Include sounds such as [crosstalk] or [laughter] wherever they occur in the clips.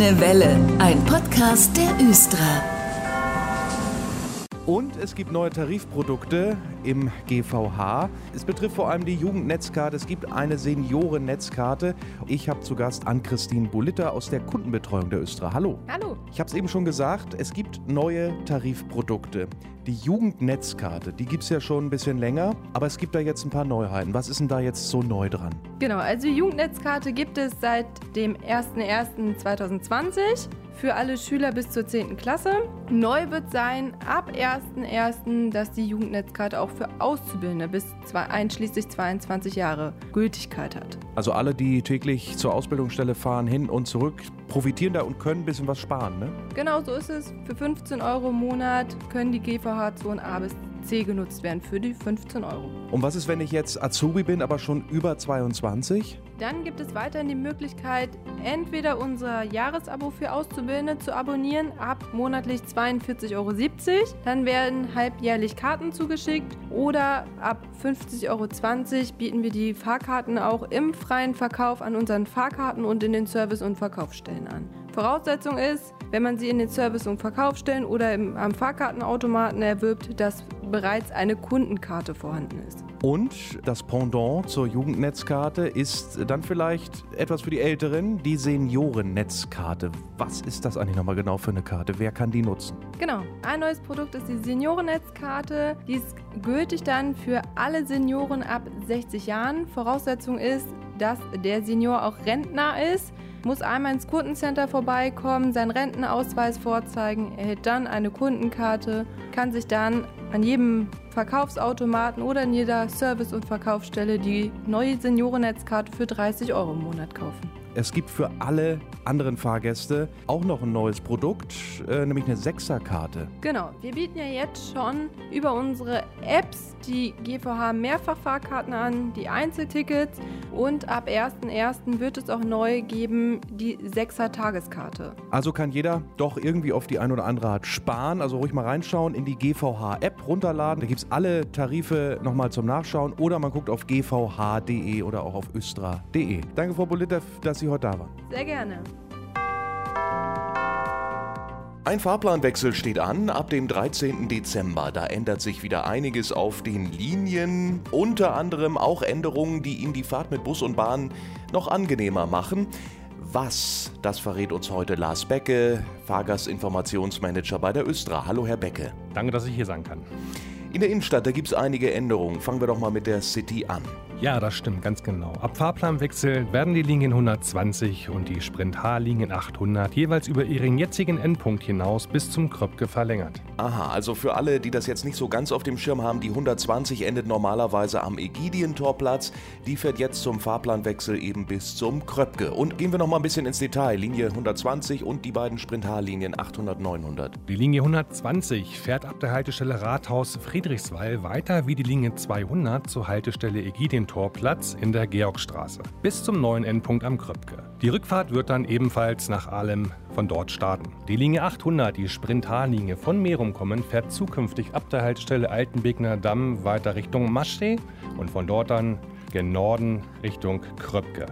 Grüne Welle, ein Podcast der Östra. Und es gibt neue Tarifprodukte im GVH. Es betrifft vor allem die Jugendnetzkarte. Es gibt eine Seniorennetzkarte. Ich habe zu Gast Ann-Christine Bulitter aus der Kundenbetreuung der Östra. Hallo. Hallo. Ich habe es eben schon gesagt, es gibt neue Tarifprodukte. Die Jugendnetzkarte, die gibt es ja schon ein bisschen länger, aber es gibt da jetzt ein paar Neuheiten. Was ist denn da jetzt so neu dran? Genau, also die Jugendnetzkarte gibt es seit dem 01.01.2020 für alle Schüler bis zur 10. Klasse. Neu wird sein ab 1.1., dass die Jugendnetzkarte auch für Auszubildende bis zwei, einschließlich 22 Jahre Gültigkeit hat. Also alle, die täglich zur Ausbildungsstelle fahren, hin und zurück, profitieren da und können ein bisschen was sparen, ne? Genau so ist es. Für 15 Euro im Monat können die GVH-Zonen A bis C genutzt werden für die 15 Euro. Und was ist, wenn ich jetzt Azubi bin, aber schon über 22? Dann gibt es weiterhin die Möglichkeit, entweder unser Jahresabo für Auszubildende zu abonnieren ab monatlich 42,70 Euro. Dann werden halbjährlich Karten zugeschickt oder ab 50,20 Euro bieten wir die Fahrkarten auch im freien Verkauf an unseren Fahrkarten und in den Service- und Verkaufsstellen an. Voraussetzung ist, wenn man sie in den Service- und Verkaufsstellen oder im, am Fahrkartenautomaten erwirbt, dass bereits eine Kundenkarte vorhanden ist. Und das Pendant zur Jugendnetzkarte ist dann vielleicht etwas für die Älteren, die Seniorennetzkarte. Was ist das eigentlich nochmal genau für eine Karte? Wer kann die nutzen? Genau, ein neues Produkt ist die Seniorennetzkarte. Die ist gültig dann für alle Senioren ab 60 Jahren. Voraussetzung ist, dass der Senior auch Rentner ist muss einmal ins Kundencenter vorbeikommen, seinen Rentenausweis vorzeigen, erhält dann eine Kundenkarte, kann sich dann an jedem Verkaufsautomaten oder in jeder Service- und Verkaufsstelle die neue Seniorennetzkarte für 30 Euro im Monat kaufen. Es gibt für alle anderen Fahrgäste auch noch ein neues Produkt, äh, nämlich eine Sechserkarte. Genau, wir bieten ja jetzt schon über unsere Apps die GVH Mehrfachfahrkarten an, die Einzeltickets und ab 1.1. wird es auch neu geben die Sechser Tageskarte. Also kann jeder doch irgendwie auf die ein oder andere Art sparen. Also ruhig mal reinschauen in die GVH App runterladen. Da gibt es alle Tarife nochmal zum Nachschauen oder man guckt auf gvh.de oder auch auf östra.de. Danke, Frau Boliter, dass Sie heute da waren. Sehr gerne. Ein Fahrplanwechsel steht an ab dem 13. Dezember. Da ändert sich wieder einiges auf den Linien, unter anderem auch Änderungen, die Ihnen die Fahrt mit Bus und Bahn noch angenehmer machen. Was, das verrät uns heute Lars Becke, Fahrgastinformationsmanager bei der Östra. Hallo, Herr Becke. Danke, dass ich hier sein kann. In der Innenstadt, da gibt es einige Änderungen. Fangen wir doch mal mit der City an. Ja, das stimmt, ganz genau. Ab Fahrplanwechsel werden die Linien 120 und die Sprint H-Linien 800 jeweils über ihren jetzigen Endpunkt hinaus bis zum Kröpke verlängert. Aha, also für alle, die das jetzt nicht so ganz auf dem Schirm haben, die 120 endet normalerweise am Ägidientorplatz. Die fährt jetzt zum Fahrplanwechsel eben bis zum Kröpke. Und gehen wir noch mal ein bisschen ins Detail. Linie 120 und die beiden Sprint H-Linien 800, 900. Die Linie 120 fährt ab der Haltestelle Rathaus Friedrichswall weiter wie die Linie 200 zur Haltestelle Ägidientorplatz Torplatz in der Georgstraße bis zum neuen Endpunkt am Kröpke. Die Rückfahrt wird dann ebenfalls nach Ahlem von dort starten. Die Linie 800, die Sprint-H-Linie von Merum kommen, fährt zukünftig ab der Haltestelle Altenbegner Damm weiter Richtung Maschsee und von dort dann gen Norden Richtung Kröpke.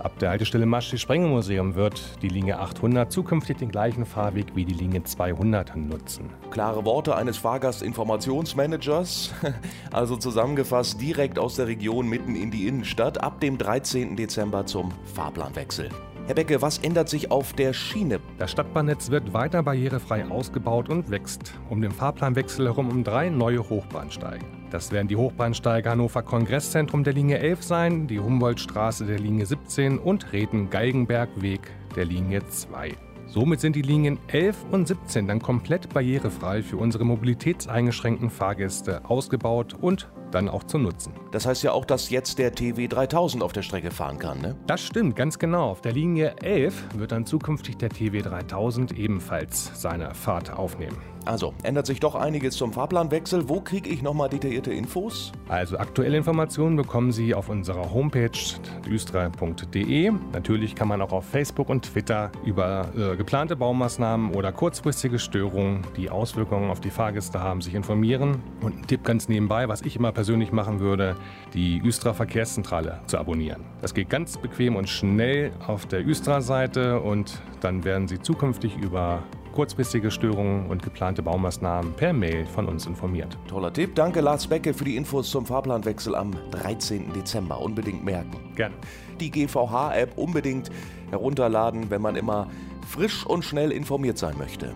Ab der Haltestelle Maschsee Sprengelmuseum wird die Linie 800 zukünftig den gleichen Fahrweg wie die Linie 200 nutzen. Klare Worte eines Fahrgastinformationsmanagers, [laughs] also zusammengefasst direkt aus der Region mitten in die Innenstadt ab dem 13. Dezember zum Fahrplanwechsel. Herr Becke, was ändert sich auf der Schiene? Das Stadtbahnnetz wird weiter barrierefrei ausgebaut und wächst. Um den Fahrplanwechsel herum um drei neue Hochbahnsteige. Das werden die Hochbahnsteige Hannover Kongresszentrum der Linie 11 sein, die Humboldtstraße der Linie 17 und Reden-Geigenberg-Weg der Linie 2. Somit sind die Linien 11 und 17 dann komplett barrierefrei für unsere mobilitätseingeschränkten Fahrgäste ausgebaut und dann auch zu nutzen. Das heißt ja auch, dass jetzt der TW 3000 auf der Strecke fahren kann, ne? Das stimmt, ganz genau. Auf der Linie 11 wird dann zukünftig der TW 3000 ebenfalls seine Fahrt aufnehmen. Also, ändert sich doch einiges zum Fahrplanwechsel. Wo kriege ich nochmal detaillierte Infos? Also aktuelle Informationen bekommen Sie auf unserer Homepage düstra.de. Natürlich kann man auch auf Facebook und Twitter über äh, geplante Baumaßnahmen oder kurzfristige Störungen, die Auswirkungen auf die Fahrgäste haben, sich informieren. Und ein Tipp ganz nebenbei, was ich immer persönlich machen würde, die Üstra Verkehrszentrale zu abonnieren. Das geht ganz bequem und schnell auf der Üstra-Seite und dann werden Sie zukünftig über kurzfristige Störungen und geplante Baumaßnahmen per Mail von uns informiert. Toller Tipp. Danke, Lars Becke, für die Infos zum Fahrplanwechsel am 13. Dezember. Unbedingt merken. Gerne. Die GVH-App unbedingt herunterladen, wenn man immer frisch und schnell informiert sein möchte.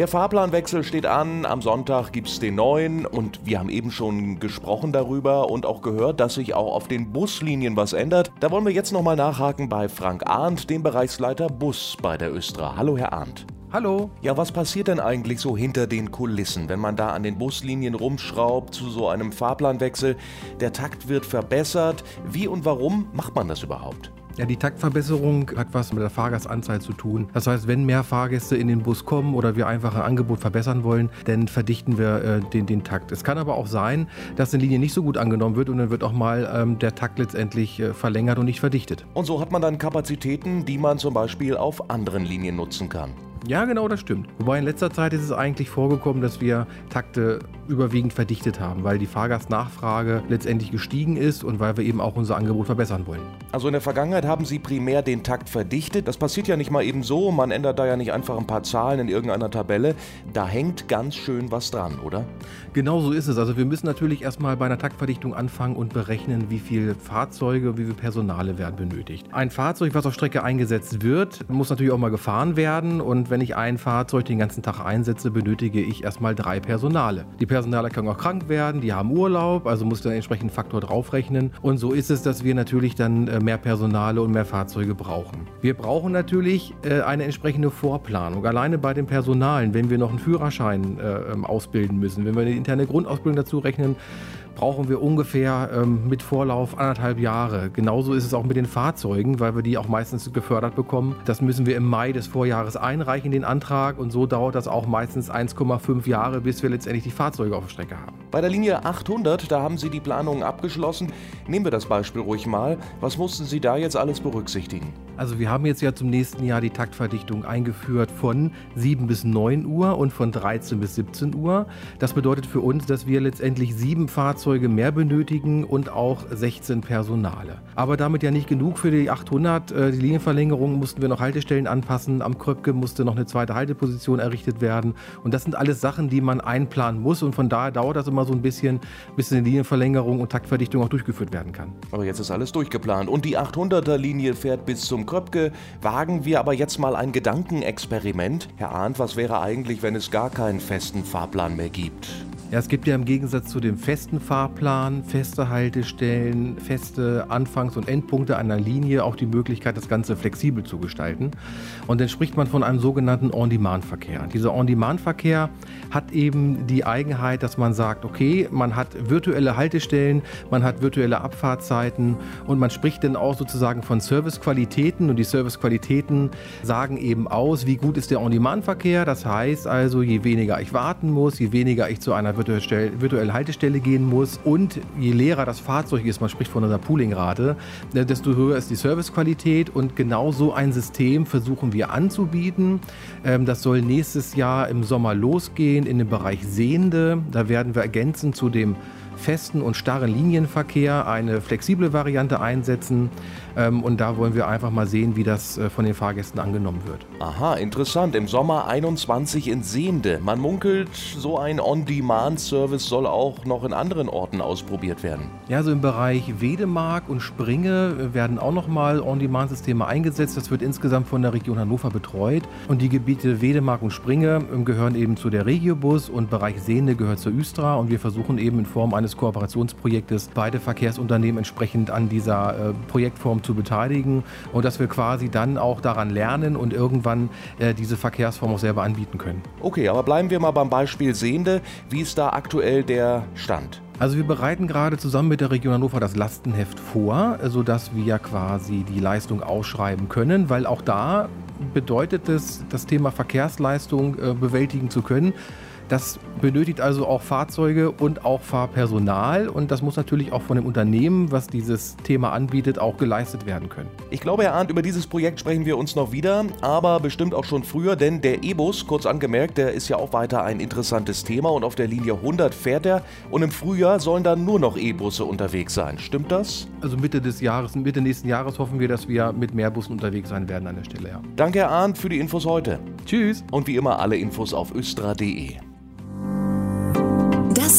Der Fahrplanwechsel steht an. Am Sonntag gibt es den neuen und wir haben eben schon gesprochen darüber und auch gehört, dass sich auch auf den Buslinien was ändert. Da wollen wir jetzt nochmal nachhaken bei Frank Arndt, dem Bereichsleiter Bus bei der Östra. Hallo, Herr Arndt. Hallo. Ja, was passiert denn eigentlich so hinter den Kulissen, wenn man da an den Buslinien rumschraubt zu so einem Fahrplanwechsel? Der Takt wird verbessert. Wie und warum macht man das überhaupt? Ja, die Taktverbesserung hat was mit der Fahrgastanzahl zu tun. Das heißt, wenn mehr Fahrgäste in den Bus kommen oder wir einfach ein Angebot verbessern wollen, dann verdichten wir äh, den, den Takt. Es kann aber auch sein, dass eine Linie nicht so gut angenommen wird und dann wird auch mal ähm, der Takt letztendlich äh, verlängert und nicht verdichtet. Und so hat man dann Kapazitäten, die man zum Beispiel auf anderen Linien nutzen kann. Ja, genau, das stimmt. Wobei in letzter Zeit ist es eigentlich vorgekommen, dass wir Takte überwiegend verdichtet haben, weil die Fahrgastnachfrage letztendlich gestiegen ist und weil wir eben auch unser Angebot verbessern wollen. Also in der Vergangenheit haben Sie primär den Takt verdichtet. Das passiert ja nicht mal eben so. Man ändert da ja nicht einfach ein paar Zahlen in irgendeiner Tabelle. Da hängt ganz schön was dran, oder? Genau so ist es. Also wir müssen natürlich erstmal bei einer Taktverdichtung anfangen und berechnen, wie viele Fahrzeuge, wie viel Personale werden benötigt. Ein Fahrzeug, was auf Strecke eingesetzt wird, muss natürlich auch mal gefahren werden und wenn ich ein Fahrzeug den ganzen Tag einsetze, benötige ich erstmal drei Personale. Die Personale können auch krank werden, die haben Urlaub, also muss der entsprechende Faktor draufrechnen. Und so ist es, dass wir natürlich dann äh, mehr Personale und mehr Fahrzeuge brauchen. Wir brauchen natürlich äh, eine entsprechende Vorplanung. Alleine bei den Personalen, wenn wir noch einen Führerschein äh, ähm, ausbilden müssen, wenn wir eine interne Grundausbildung dazu rechnen, brauchen wir ungefähr ähm, mit Vorlauf anderthalb Jahre. Genauso ist es auch mit den Fahrzeugen, weil wir die auch meistens gefördert bekommen. Das müssen wir im Mai des Vorjahres einreichen, den Antrag. Und so dauert das auch meistens 1,5 Jahre, bis wir letztendlich die Fahrzeuge auf der Strecke haben. Bei der Linie 800, da haben Sie die Planungen abgeschlossen. Nehmen wir das Beispiel ruhig mal. Was mussten Sie da jetzt alles berücksichtigen? Also wir haben jetzt ja zum nächsten Jahr die Taktverdichtung eingeführt von 7 bis 9 Uhr und von 13 bis 17 Uhr. Das bedeutet für uns, dass wir letztendlich sieben Fahrzeuge mehr benötigen und auch 16 Personale. Aber damit ja nicht genug für die 800. Äh, die Linienverlängerung mussten wir noch Haltestellen anpassen. Am Kröpke musste noch eine zweite Halteposition errichtet werden. Und das sind alles Sachen, die man einplanen muss. Und von daher dauert das immer so ein bisschen, bis eine Linienverlängerung und Taktverdichtung auch durchgeführt werden kann. Aber jetzt ist alles durchgeplant. Und die 800er Linie fährt bis zum Kröpke. Wagen wir aber jetzt mal ein Gedankenexperiment. Herr Arndt, was wäre eigentlich, wenn es gar keinen festen Fahrplan mehr gibt? Ja, es gibt ja im Gegensatz zu dem festen Fahrplan, feste Haltestellen, feste Anfangs- und Endpunkte einer Linie auch die Möglichkeit, das Ganze flexibel zu gestalten. Und dann spricht man von einem sogenannten On-Demand-Verkehr. Dieser On-Demand-Verkehr hat eben die Eigenheit, dass man sagt, okay, man hat virtuelle Haltestellen, man hat virtuelle Abfahrtzeiten und man spricht dann auch sozusagen von Servicequalitäten und die Servicequalitäten sagen eben aus, wie gut ist der On-Demand-Verkehr. Das heißt also, je weniger ich warten muss, je weniger ich zu einer virtuellen Haltestelle gehen muss und je leerer das Fahrzeug ist, man spricht von einer Poolingrate, äh, desto höher ist die Servicequalität und genau so ein System versuchen wir anzubieten. Ähm, das soll nächstes Jahr im Sommer losgehen in dem Bereich Sehende. Da werden wir ergänzend zu dem festen und starren Linienverkehr eine flexible Variante einsetzen. Ähm, und da wollen wir einfach mal sehen, wie das äh, von den Fahrgästen angenommen wird. Aha, interessant. Im Sommer 21 in Sehende. Man munkelt, so ein On-Demand-Service soll auch noch in anderen Orten ausprobiert werden. Ja, so im Bereich Wedemark und Springe werden auch nochmal On-Demand-Systeme eingesetzt. Das wird insgesamt von der Region Hannover betreut. Und die Gebiete Wedemark und Springe ähm, gehören eben zu der Regiobus und Bereich Sehende gehört zur Üstra. Und wir versuchen eben in Form eines eines Kooperationsprojektes beide Verkehrsunternehmen entsprechend an dieser äh, Projektform zu beteiligen und dass wir quasi dann auch daran lernen und irgendwann äh, diese Verkehrsform auch selber anbieten können. Okay, aber bleiben wir mal beim Beispiel Sehende. Wie ist da aktuell der Stand? Also wir bereiten gerade zusammen mit der Region Hannover das Lastenheft vor, sodass wir quasi die Leistung ausschreiben können, weil auch da bedeutet es, das Thema Verkehrsleistung äh, bewältigen zu können. Das benötigt also auch Fahrzeuge und auch Fahrpersonal und das muss natürlich auch von dem Unternehmen, was dieses Thema anbietet, auch geleistet werden können. Ich glaube, Herr Arndt, über dieses Projekt sprechen wir uns noch wieder, aber bestimmt auch schon früher, denn der E-Bus, kurz angemerkt, der ist ja auch weiter ein interessantes Thema und auf der Linie 100 fährt er und im Frühjahr sollen dann nur noch E-Busse unterwegs sein. Stimmt das? Also Mitte des Jahres, Mitte nächsten Jahres hoffen wir, dass wir mit mehr Bussen unterwegs sein werden an der Stelle, ja. Danke, Herr Arndt, für die Infos heute. Tschüss. Und wie immer alle Infos auf östra.de.